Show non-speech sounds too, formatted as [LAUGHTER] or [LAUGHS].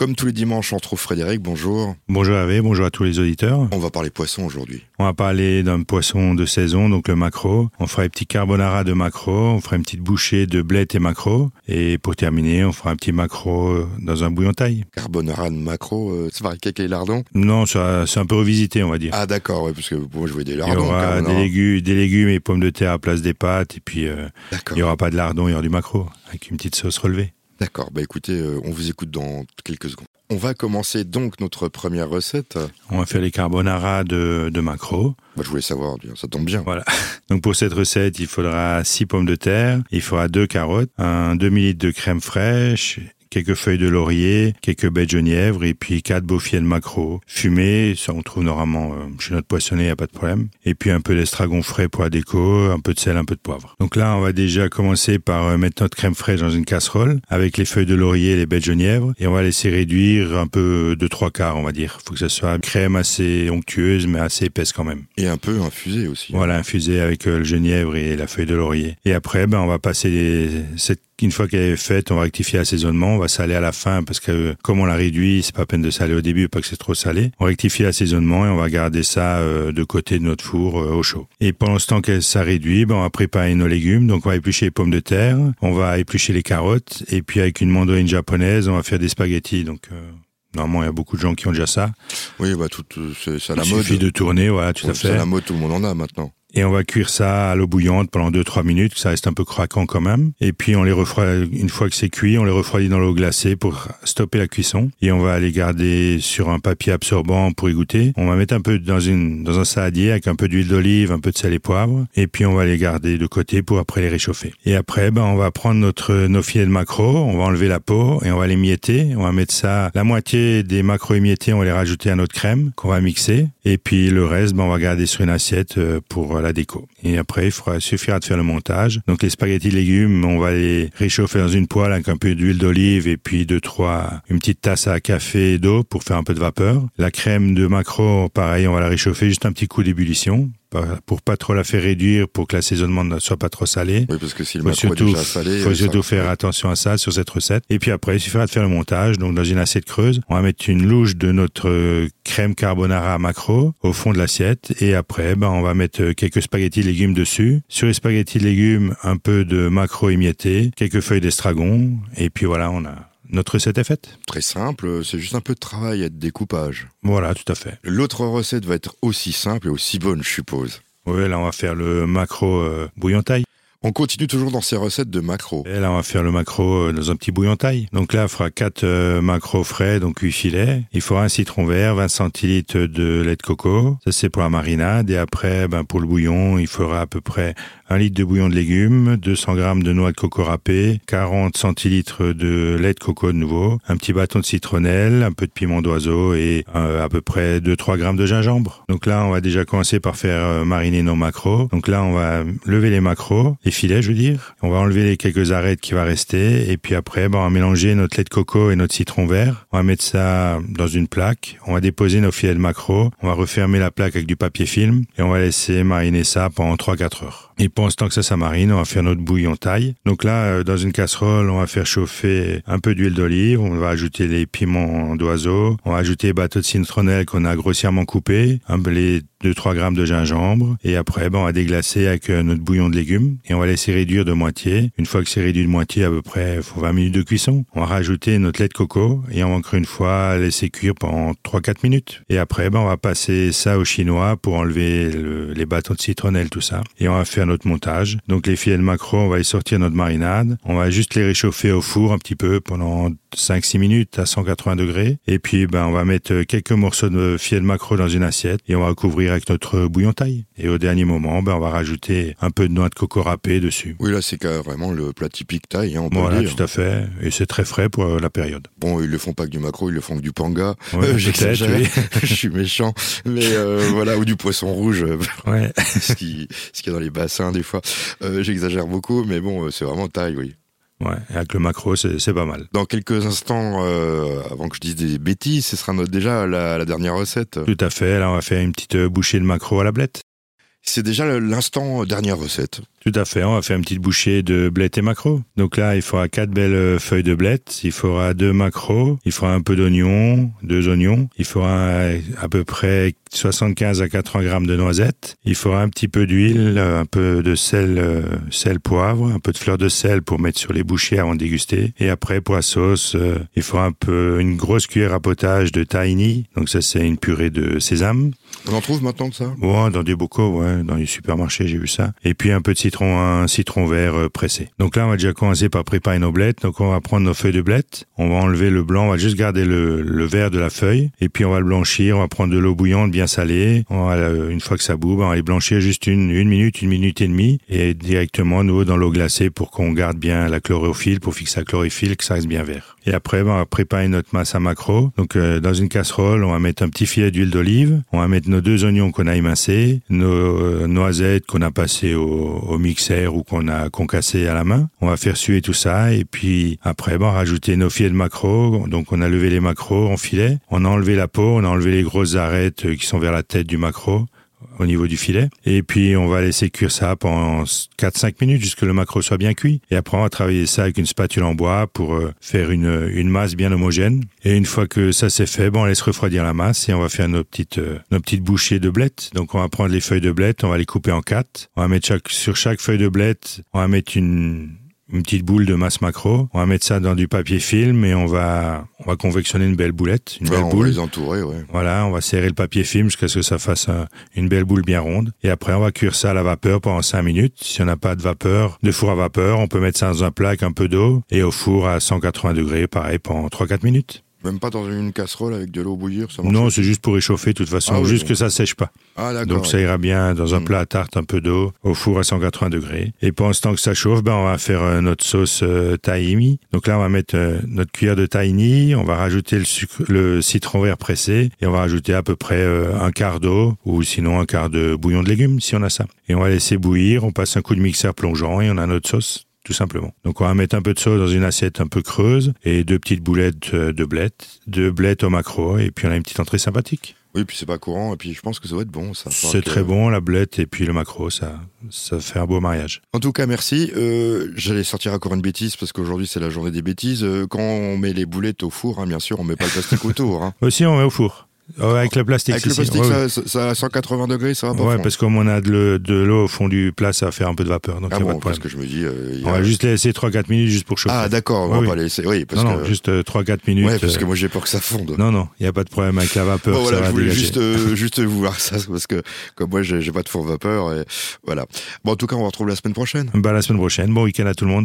Comme tous les dimanches, on retrouve Frédéric, bonjour. Bonjour Hervé, bonjour à tous les auditeurs. On va parler poisson aujourd'hui. On va parler d'un poisson de saison, donc le macro. On fera un petit carbonara de macro, on fera une petite bouchée de blette et macro. Et pour terminer, on fera un petit macro dans un bouillon taille. Carbonara de macro, euh, c'est pareil avec les lardons Non, c'est un peu revisité, on va dire. Ah d'accord, ouais, parce que moi je voulais des lardons. Il y aura des légumes, des légumes et pommes de terre à place des pâtes. Et puis, euh, il n'y aura pas de lardons, il y aura du macro, avec une petite sauce relevée. D'accord, bah écoutez, euh, on vous écoute dans quelques secondes. On va commencer donc notre première recette. On va faire les carbonara de, de macro. Bah, je voulais savoir, ça tombe bien. Voilà. [LAUGHS] Donc pour cette recette, il faudra 6 pommes de terre, il faudra 2 carottes, un demi-litre de crème fraîche quelques feuilles de laurier, quelques baies de genièvre et puis quatre de macro fumés. Ça, on trouve normalement euh, chez notre poissonnier, y a pas de problème. Et puis un peu d'estragon frais pour la déco, un peu de sel, un peu de poivre. Donc là, on va déjà commencer par euh, mettre notre crème fraîche dans une casserole avec les feuilles de laurier et les baies de genièvre et on va laisser réduire un peu de trois quarts, on va dire. Faut que ça soit une crème assez onctueuse mais assez épaisse quand même. Et un peu infusée aussi. Voilà, infusée avec euh, le genièvre et la feuille de laurier. Et après, ben, on va passer cette une fois qu'elle est faite, on va rectifier l'assaisonnement, on va saler à la fin parce que comme on l'a réduit, c'est pas peine de saler au début, pas que c'est trop salé. On rectifie l'assaisonnement et on va garder ça euh, de côté de notre four euh, au chaud. Et pendant ce temps que ça réduit, ben, on va préparer nos légumes. Donc on va éplucher les pommes de terre, on va éplucher les carottes et puis avec une mandarine japonaise, on va faire des spaghettis. Donc euh, Normalement, il y a beaucoup de gens qui ont déjà ça. Oui, bah tout, c'est la mode. Il suffit de tourner, voilà, tout à fait. C'est la mode, tout le monde en a maintenant. Et on va cuire ça à l'eau bouillante pendant 2-3 minutes, que ça reste un peu craquant quand même. Et puis on les refroidit, une fois que c'est cuit, on les refroidit dans l'eau glacée pour stopper la cuisson. Et on va les garder sur un papier absorbant pour y goûter. On va mettre un peu dans une, dans un saladier avec un peu d'huile d'olive, un peu de sel et poivre. Et puis on va les garder de côté pour après les réchauffer. Et après, ben, on va prendre notre, nos filets de macro, on va enlever la peau et on va les mietter. On va mettre ça, la moitié des macros émiettés, on va les rajouter à notre crème qu'on va mixer. Et puis le reste, ben, on va garder sur une assiette euh, la déco. Et après, il faudra, suffira de faire le montage. Donc les spaghettis légumes, on va les réchauffer dans une poêle avec un peu d'huile d'olive et puis deux, trois, une petite tasse à café d'eau pour faire un peu de vapeur. La crème de macro, pareil, on va la réchauffer juste un petit coup d'ébullition pour pas trop la faire réduire, pour que l'assaisonnement ne soit pas trop salé. Oui, parce que si le macro surtout, est déjà salé, faut surtout faire attention à ça sur cette recette. Et puis après, il suffira de faire le montage. Donc dans une assiette creuse, on va mettre une louche de notre crème carbonara macro au fond de l'assiette. Et après, ben on va mettre quelques spaghettis légumes dessus. Sur les spaghettis légumes, un peu de macro émietté, quelques feuilles d'estragon. Et puis voilà, on a notre recette est faite. Très simple, c'est juste un peu de travail et de découpage. Voilà, tout à fait. L'autre recette va être aussi simple et aussi bonne, je suppose. Oui, là on va faire le macro euh, bouillon taille. On continue toujours dans ces recettes de macro. Et là, on va faire le macro euh, dans un petit bouillon taille. Donc là, on fera 4 euh, macros frais, donc 8 filets. Il faudra un citron vert, 20 centilitres de lait de coco. Ça, c'est pour la marinade. Et après, ben, pour le bouillon, il faudra à peu près un litre de bouillon de légumes, 200 grammes de noix de coco râpée, 40 centilitres de lait de coco de nouveau, un petit bâton de citronnelle, un peu de piment d'oiseau et euh, à peu près 2-3 grammes de gingembre. Donc là, on va déjà commencer par faire mariner nos macros. Donc là, on va lever les macros, les filets, je veux dire. On va enlever les quelques arêtes qui va rester et puis après, on va mélanger notre lait de coco et notre citron vert. On va mettre ça dans une plaque. On va déposer nos filets de macros. On va refermer la plaque avec du papier film et on va laisser mariner ça pendant 3-4 heures. Et pendant ce temps que ça, ça marine, on va faire notre bouillon taille. Donc là, euh, dans une casserole, on va faire chauffer un peu d'huile d'olive. On va ajouter les piments d'oiseau. On va ajouter les bateaux de citronnelle qu'on a grossièrement coupés. Les 2-3 grammes de gingembre. Et après, ben, on va déglacer avec euh, notre bouillon de légumes. Et on va laisser réduire de moitié. Une fois que c'est réduit de moitié, à peu près, faut 20 minutes de cuisson. On va rajouter notre lait de coco. Et on va encore une fois laisser cuire pendant 3-4 minutes. Et après, ben, on va passer ça au chinois pour enlever les bâtons de citronnelle, tout ça. Et on va faire notre montage. Donc les filets de macro, on va y sortir notre marinade. On va juste les réchauffer au four un petit peu pendant 5-6 minutes à 180 degrés. Et puis ben on va mettre quelques morceaux de filets de macro dans une assiette et on va couvrir avec notre bouillon taille. Et au dernier moment, ben on va rajouter un peu de noix de coco râpée dessus. Oui là c'est vraiment le plat typique taille. Hein, on peut voilà, tout à fait. Et c'est très frais pour la période. Bon, ils le font pas que du macro, ils le font que du panga. Ouais, euh, oui. [LAUGHS] Je suis méchant, mais euh, voilà ou du poisson rouge. [LAUGHS] Ouais. ce qui ce qui est dans les bassins des fois. Euh, j'exagère beaucoup, mais bon, euh, c'est vraiment taille, oui. Ouais, avec le macro, c'est pas mal. Dans quelques instants, euh, avant que je dise des bêtises, ce sera notre, déjà la, dernière recette. Tout à fait. Là, on va faire une petite bouchée de macro à la blette. C'est déjà l'instant dernière recette. Tout à fait. On va faire une petite bouchée de blettes et macro. Donc là, il faudra quatre belles feuilles de blettes. Il faudra deux macros. Il faudra un peu d'oignon, deux oignons. Il faudra à peu près 75 à 80 grammes de noisettes. Il faudra un petit peu d'huile, un peu de sel, sel poivre, un peu de fleur de sel pour mettre sur les bouchées avant de déguster. Et après, pour la sauce, il faudra un peu une grosse cuillère à potage de tahini. Donc ça, c'est une purée de sésame. On en trouve maintenant de ça? Ouais, dans des bocaux, ouais, dans les supermarchés, j'ai vu ça. Et puis un peu de citron, un citron vert euh, pressé. Donc là, on va déjà commencer par préparer nos blettes. Donc on va prendre nos feuilles de blettes, on va enlever le blanc, on va juste garder le, le vert de la feuille, et puis on va le blanchir. On va prendre de l'eau bouillante bien salée. On va, euh, une fois que ça boue, on va les blanchir juste une, une minute, une minute et demie, et directement nouveau dans l'eau glacée pour qu'on garde bien la chlorophylle, pour fixer la chlorophylle, que ça reste bien vert. Et après, ben, on va préparer notre masse à macro. Donc euh, dans une casserole, on va mettre un petit filet d'huile d'olive, on va mettre nos deux oignons qu'on a émincés, nos euh, noisettes qu'on a passées au, au, mixeur ou qu'on a concassées à la main. On va faire suer tout ça et puis après, bon, rajouter nos filets de macro. Donc on a levé les macros en filet, on a enlevé la peau, on a enlevé les grosses arêtes qui sont vers la tête du macro au niveau du filet. Et puis, on va laisser cuire ça pendant 4-5 minutes jusqu'à le macro soit bien cuit. Et après, on va travailler ça avec une spatule en bois pour euh, faire une, une masse bien homogène. Et une fois que ça c'est fait, bon, on laisse refroidir la masse et on va faire nos petites, euh, nos petites bouchées de blettes. Donc, on va prendre les feuilles de blettes, on va les couper en quatre. On va mettre sur chaque feuille de blette, on va mettre une, une petite boule de masse macro. On va mettre ça dans du papier film et on va on va convectionner une belle boulette, une belle on boule. va les entourer, ouais. Voilà, on va serrer le papier film jusqu'à ce que ça fasse un- une belle boule bien ronde. Et après, on va cuire ça à la vapeur pendant 5 minutes. Si on n'a pas de vapeur, de four à vapeur, on peut mettre ça dans un plat avec un peu d'eau et au four à 180 degrés, pareil, pendant 3-4 minutes. Même pas dans une casserole avec de l'eau bouillir, ça Non, c'est juste pour réchauffer, de toute façon, Ah oui, juste que ça sèche pas. Ah. Donc ça ira bien dans un plat à tarte, un peu d'eau, au four à 180 degrés. Et pendant ce temps que ça chauffe, ben on va faire euh, notre sauce euh, tahini. Donc là, on va mettre euh, notre cuillère de tahini, on va rajouter le, sucre, le citron vert pressé et on va rajouter à peu près euh, un quart d'eau ou sinon un quart de bouillon de légumes si on a ça. Et on va laisser bouillir, on passe un coup de mixeur plongeant et on a notre sauce. Tout simplement. Donc on va mettre un peu de sauce dans une assiette un peu creuse et deux petites boulettes euh, de blettes, deux blettes au macro et puis on a une petite entrée sympathique. Oui, puis c'est pas courant, et puis je pense que ça va être bon, ça. C'est que- très bon, la blette et puis le macro, ça, ça fait un beau mariage. En tout cas, merci. Euh, J'allais sortir encore une bêtise parce qu'aujourd'hui c'est la journée des bêtises. Euh, quand on met les boulettes au four, hein, bien sûr, on met pas le plastique autour. Hein. [LAUGHS] Aussi, on met au four. Oh, avec le plastique, Avec si, le si. plastique, Ouais, ça, ça, ça à 180 degrés, ça va pas ouais, parce que comme on a de le- de l'eau au fond du plat, ça va faire un peu de vapeur, donc Ah a bon, pas de parce que je me dis. euh, On a- va juste laisser 3-4 minutes juste pour chauffer. Ah d'accord, on va oui. pas laisser. Oui, parce non, que. non, juste euh, 3-4 minutes. ouais, parce que euh, moi j'ai peur que ça fonde. Non, non, il n'y a pas de problème avec la vapeur, [LAUGHS] Bon, ça voilà, va je voulais dégager. juste, euh, [LAUGHS] juste vous voir ça, parce que comme moi j'ai pas de four vapeur, et voilà. Bon, en tout cas, on va retrouver la semaine prochaine. Bah, la semaine prochaine, bon week-end à tout le monde.